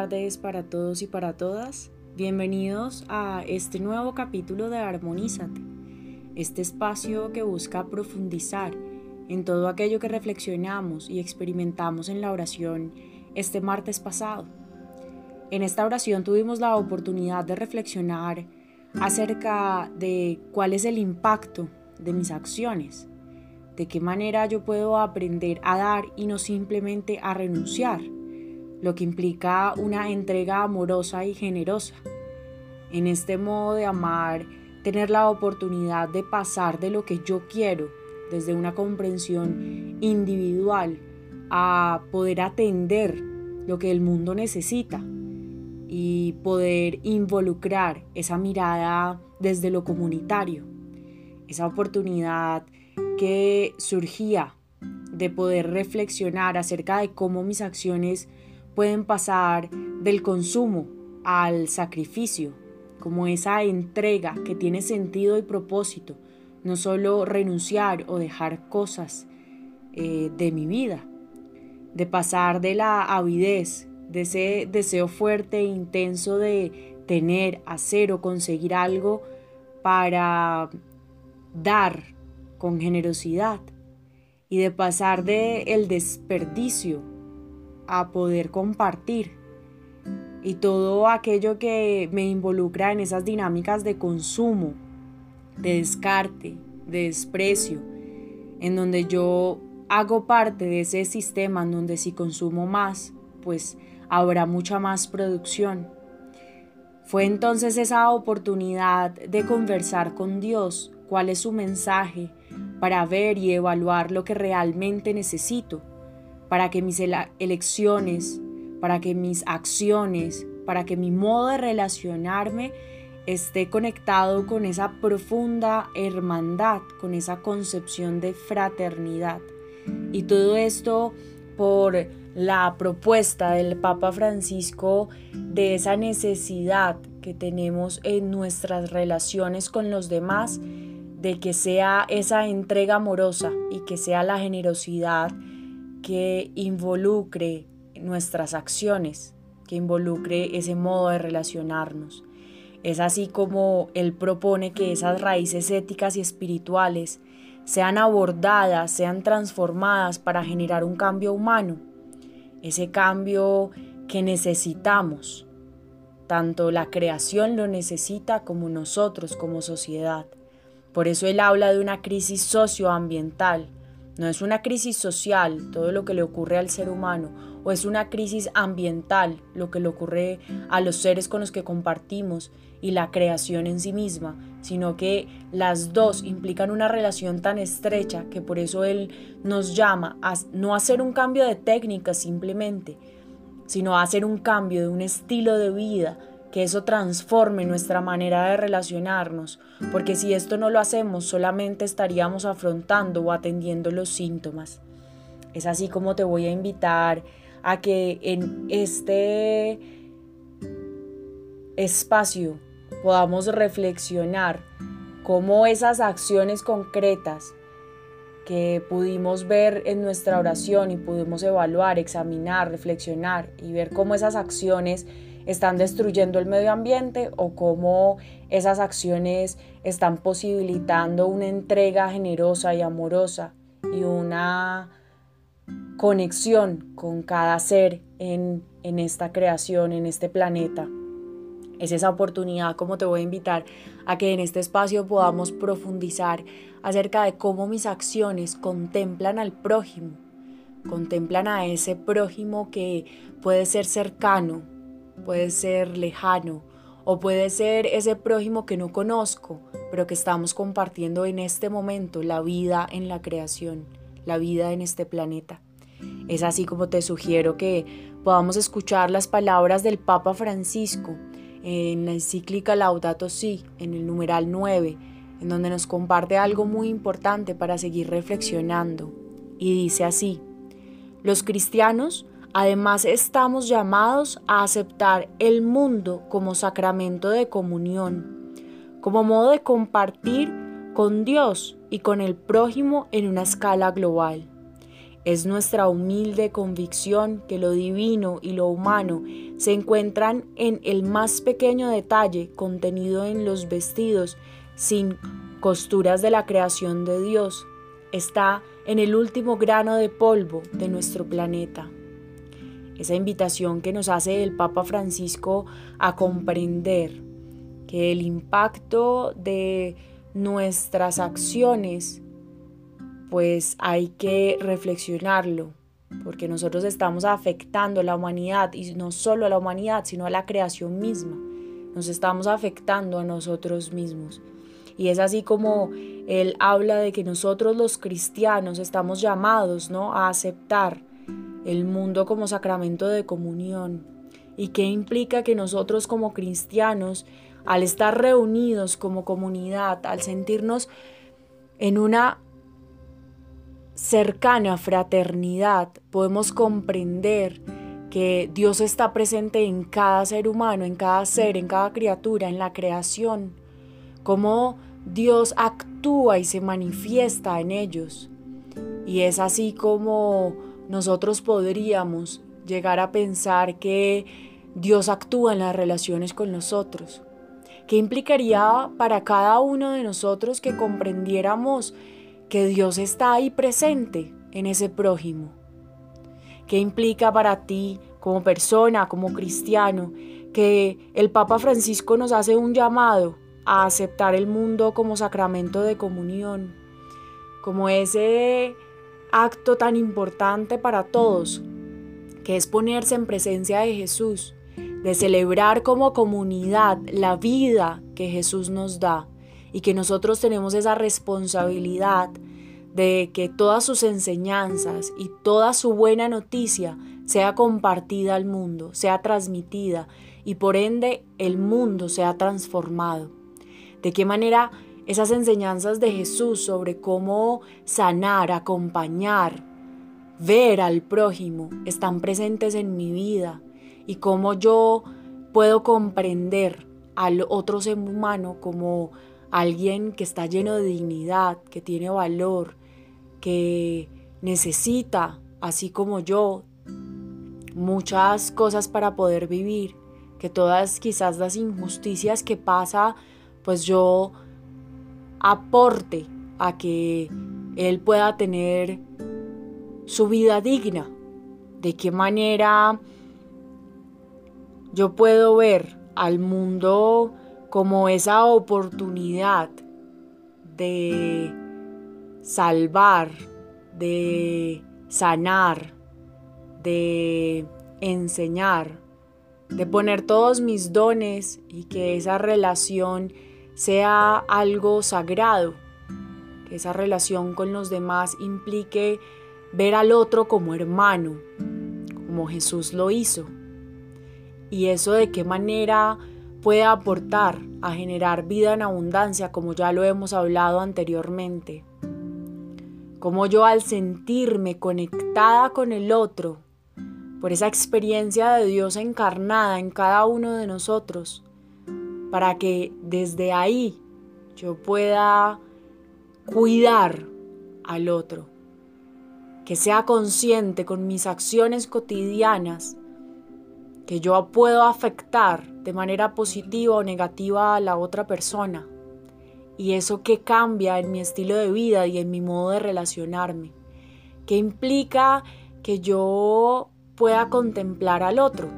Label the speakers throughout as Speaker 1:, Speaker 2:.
Speaker 1: Tardes para todos y para todas. Bienvenidos a este nuevo capítulo de Armonízate, este espacio que busca profundizar en todo aquello que reflexionamos y experimentamos en la oración este martes pasado. En esta oración tuvimos la oportunidad de reflexionar acerca de cuál es el impacto de mis acciones, de qué manera yo puedo aprender a dar y no simplemente a renunciar lo que implica una entrega amorosa y generosa. En este modo de amar, tener la oportunidad de pasar de lo que yo quiero, desde una comprensión individual, a poder atender lo que el mundo necesita y poder involucrar esa mirada desde lo comunitario, esa oportunidad que surgía de poder reflexionar acerca de cómo mis acciones pueden pasar del consumo al sacrificio, como esa entrega que tiene sentido y propósito, no solo renunciar o dejar cosas eh, de mi vida, de pasar de la avidez, de ese deseo fuerte e intenso de tener, hacer o conseguir algo para dar con generosidad y de pasar de el desperdicio a poder compartir y todo aquello que me involucra en esas dinámicas de consumo, de descarte, de desprecio, en donde yo hago parte de ese sistema en donde si consumo más, pues habrá mucha más producción. Fue entonces esa oportunidad de conversar con Dios cuál es su mensaje para ver y evaluar lo que realmente necesito para que mis elecciones, para que mis acciones, para que mi modo de relacionarme esté conectado con esa profunda hermandad, con esa concepción de fraternidad. Y todo esto por la propuesta del Papa Francisco de esa necesidad que tenemos en nuestras relaciones con los demás, de que sea esa entrega amorosa y que sea la generosidad que involucre nuestras acciones, que involucre ese modo de relacionarnos. Es así como Él propone que esas raíces éticas y espirituales sean abordadas, sean transformadas para generar un cambio humano, ese cambio que necesitamos. Tanto la creación lo necesita como nosotros como sociedad. Por eso Él habla de una crisis socioambiental, no es una crisis social todo lo que le ocurre al ser humano, o es una crisis ambiental lo que le ocurre a los seres con los que compartimos y la creación en sí misma, sino que las dos implican una relación tan estrecha que por eso Él nos llama a no hacer un cambio de técnica simplemente, sino a hacer un cambio de un estilo de vida que eso transforme nuestra manera de relacionarnos, porque si esto no lo hacemos solamente estaríamos afrontando o atendiendo los síntomas. Es así como te voy a invitar a que en este espacio podamos reflexionar cómo esas acciones concretas que pudimos ver en nuestra oración y pudimos evaluar, examinar, reflexionar y ver cómo esas acciones están destruyendo el medio ambiente o cómo esas acciones están posibilitando una entrega generosa y amorosa y una conexión con cada ser en, en esta creación, en este planeta. Es esa oportunidad como te voy a invitar a que en este espacio podamos profundizar acerca de cómo mis acciones contemplan al prójimo, contemplan a ese prójimo que puede ser cercano, puede ser lejano o puede ser ese prójimo que no conozco, pero que estamos compartiendo en este momento la vida en la creación, la vida en este planeta. Es así como te sugiero que podamos escuchar las palabras del Papa Francisco en la encíclica Laudato Si, en el numeral 9, en donde nos comparte algo muy importante para seguir reflexionando. Y dice así, los cristianos Además, estamos llamados a aceptar el mundo como sacramento de comunión, como modo de compartir con Dios y con el prójimo en una escala global. Es nuestra humilde convicción que lo divino y lo humano se encuentran en el más pequeño detalle contenido en los vestidos sin costuras de la creación de Dios. Está en el último grano de polvo de nuestro planeta. Esa invitación que nos hace el Papa Francisco a comprender que el impacto de nuestras acciones pues hay que reflexionarlo, porque nosotros estamos afectando a la humanidad y no solo a la humanidad, sino a la creación misma. Nos estamos afectando a nosotros mismos. Y es así como él habla de que nosotros los cristianos estamos llamados ¿no? a aceptar el mundo como sacramento de comunión. ¿Y qué implica que nosotros como cristianos, al estar reunidos como comunidad, al sentirnos en una cercana fraternidad, podemos comprender que Dios está presente en cada ser humano, en cada ser, en cada criatura, en la creación, cómo Dios actúa y se manifiesta en ellos. Y es así como nosotros podríamos llegar a pensar que Dios actúa en las relaciones con nosotros. ¿Qué implicaría para cada uno de nosotros que comprendiéramos que Dios está ahí presente en ese prójimo. ¿Qué implica para ti como persona, como cristiano, que el Papa Francisco nos hace un llamado a aceptar el mundo como sacramento de comunión, como ese acto tan importante para todos, que es ponerse en presencia de Jesús, de celebrar como comunidad la vida que Jesús nos da y que nosotros tenemos esa responsabilidad de que todas sus enseñanzas y toda su buena noticia sea compartida al mundo, sea transmitida y por ende el mundo sea transformado. ¿De qué manera esas enseñanzas de Jesús sobre cómo sanar, acompañar, ver al prójimo están presentes en mi vida y cómo yo puedo comprender al otro ser humano como alguien que está lleno de dignidad, que tiene valor, que necesita, así como yo, muchas cosas para poder vivir, que todas quizás las injusticias que pasa, pues yo aporte a que él pueda tener su vida digna. De qué manera yo puedo ver al mundo como esa oportunidad de salvar, de sanar, de enseñar, de poner todos mis dones y que esa relación sea algo sagrado, que esa relación con los demás implique ver al otro como hermano, como Jesús lo hizo. Y eso de qué manera puede aportar a generar vida en abundancia, como ya lo hemos hablado anteriormente. Como yo al sentirme conectada con el otro, por esa experiencia de Dios encarnada en cada uno de nosotros, para que desde ahí yo pueda cuidar al otro, que sea consciente con mis acciones cotidianas que yo puedo afectar de manera positiva o negativa a la otra persona. Y eso que cambia en mi estilo de vida y en mi modo de relacionarme. Que implica que yo pueda contemplar al otro.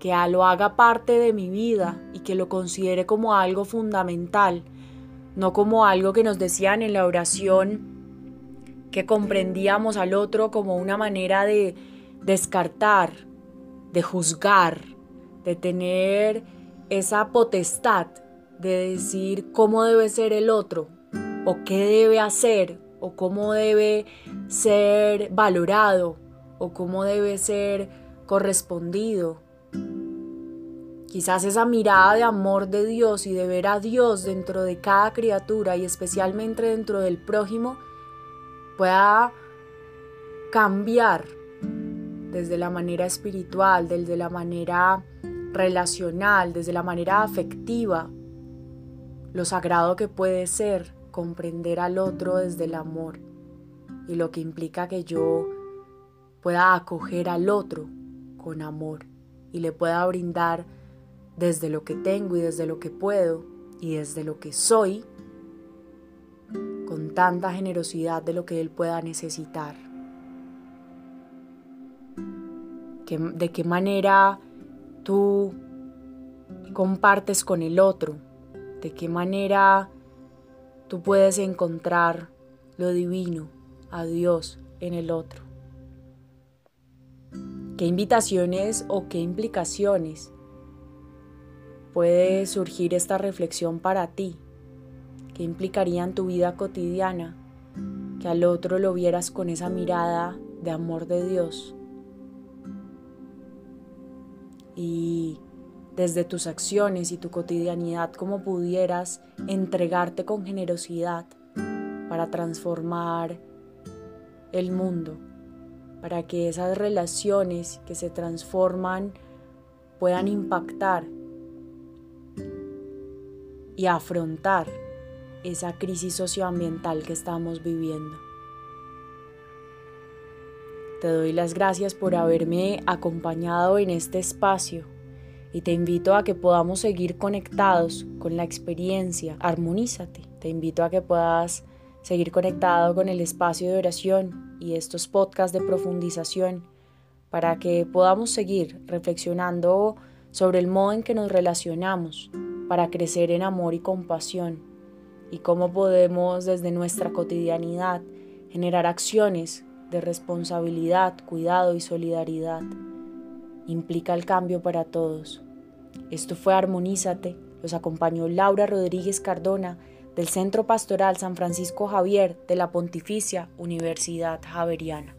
Speaker 1: Que lo haga parte de mi vida y que lo considere como algo fundamental. No como algo que nos decían en la oración que comprendíamos al otro como una manera de descartar, de juzgar, de tener esa potestad de decir cómo debe ser el otro o qué debe hacer o cómo debe ser valorado o cómo debe ser correspondido. Quizás esa mirada de amor de Dios y de ver a Dios dentro de cada criatura y especialmente dentro del prójimo pueda cambiar desde la manera espiritual, desde la manera relacional, desde la manera afectiva, lo sagrado que puede ser comprender al otro desde el amor y lo que implica que yo pueda acoger al otro con amor y le pueda brindar desde lo que tengo y desde lo que puedo y desde lo que soy con tanta generosidad de lo que él pueda necesitar. ¿De qué manera tú compartes con el otro? ¿De qué manera tú puedes encontrar lo divino, a Dios en el otro? ¿Qué invitaciones o qué implicaciones puede surgir esta reflexión para ti? ¿Qué implicaría en tu vida cotidiana que al otro lo vieras con esa mirada de amor de Dios? Y desde tus acciones y tu cotidianidad, cómo pudieras entregarte con generosidad para transformar el mundo, para que esas relaciones que se transforman puedan impactar y afrontar esa crisis socioambiental que estamos viviendo. Te doy las gracias por haberme acompañado en este espacio y te invito a que podamos seguir conectados con la experiencia. Armonízate. Te invito a que puedas seguir conectado con el espacio de oración y estos podcasts de profundización para que podamos seguir reflexionando sobre el modo en que nos relacionamos para crecer en amor y compasión y cómo podemos desde nuestra cotidianidad generar acciones de responsabilidad, cuidado y solidaridad. Implica el cambio para todos. Esto fue Armonízate. Los acompañó Laura Rodríguez Cardona del Centro Pastoral San Francisco Javier de la Pontificia Universidad Javeriana.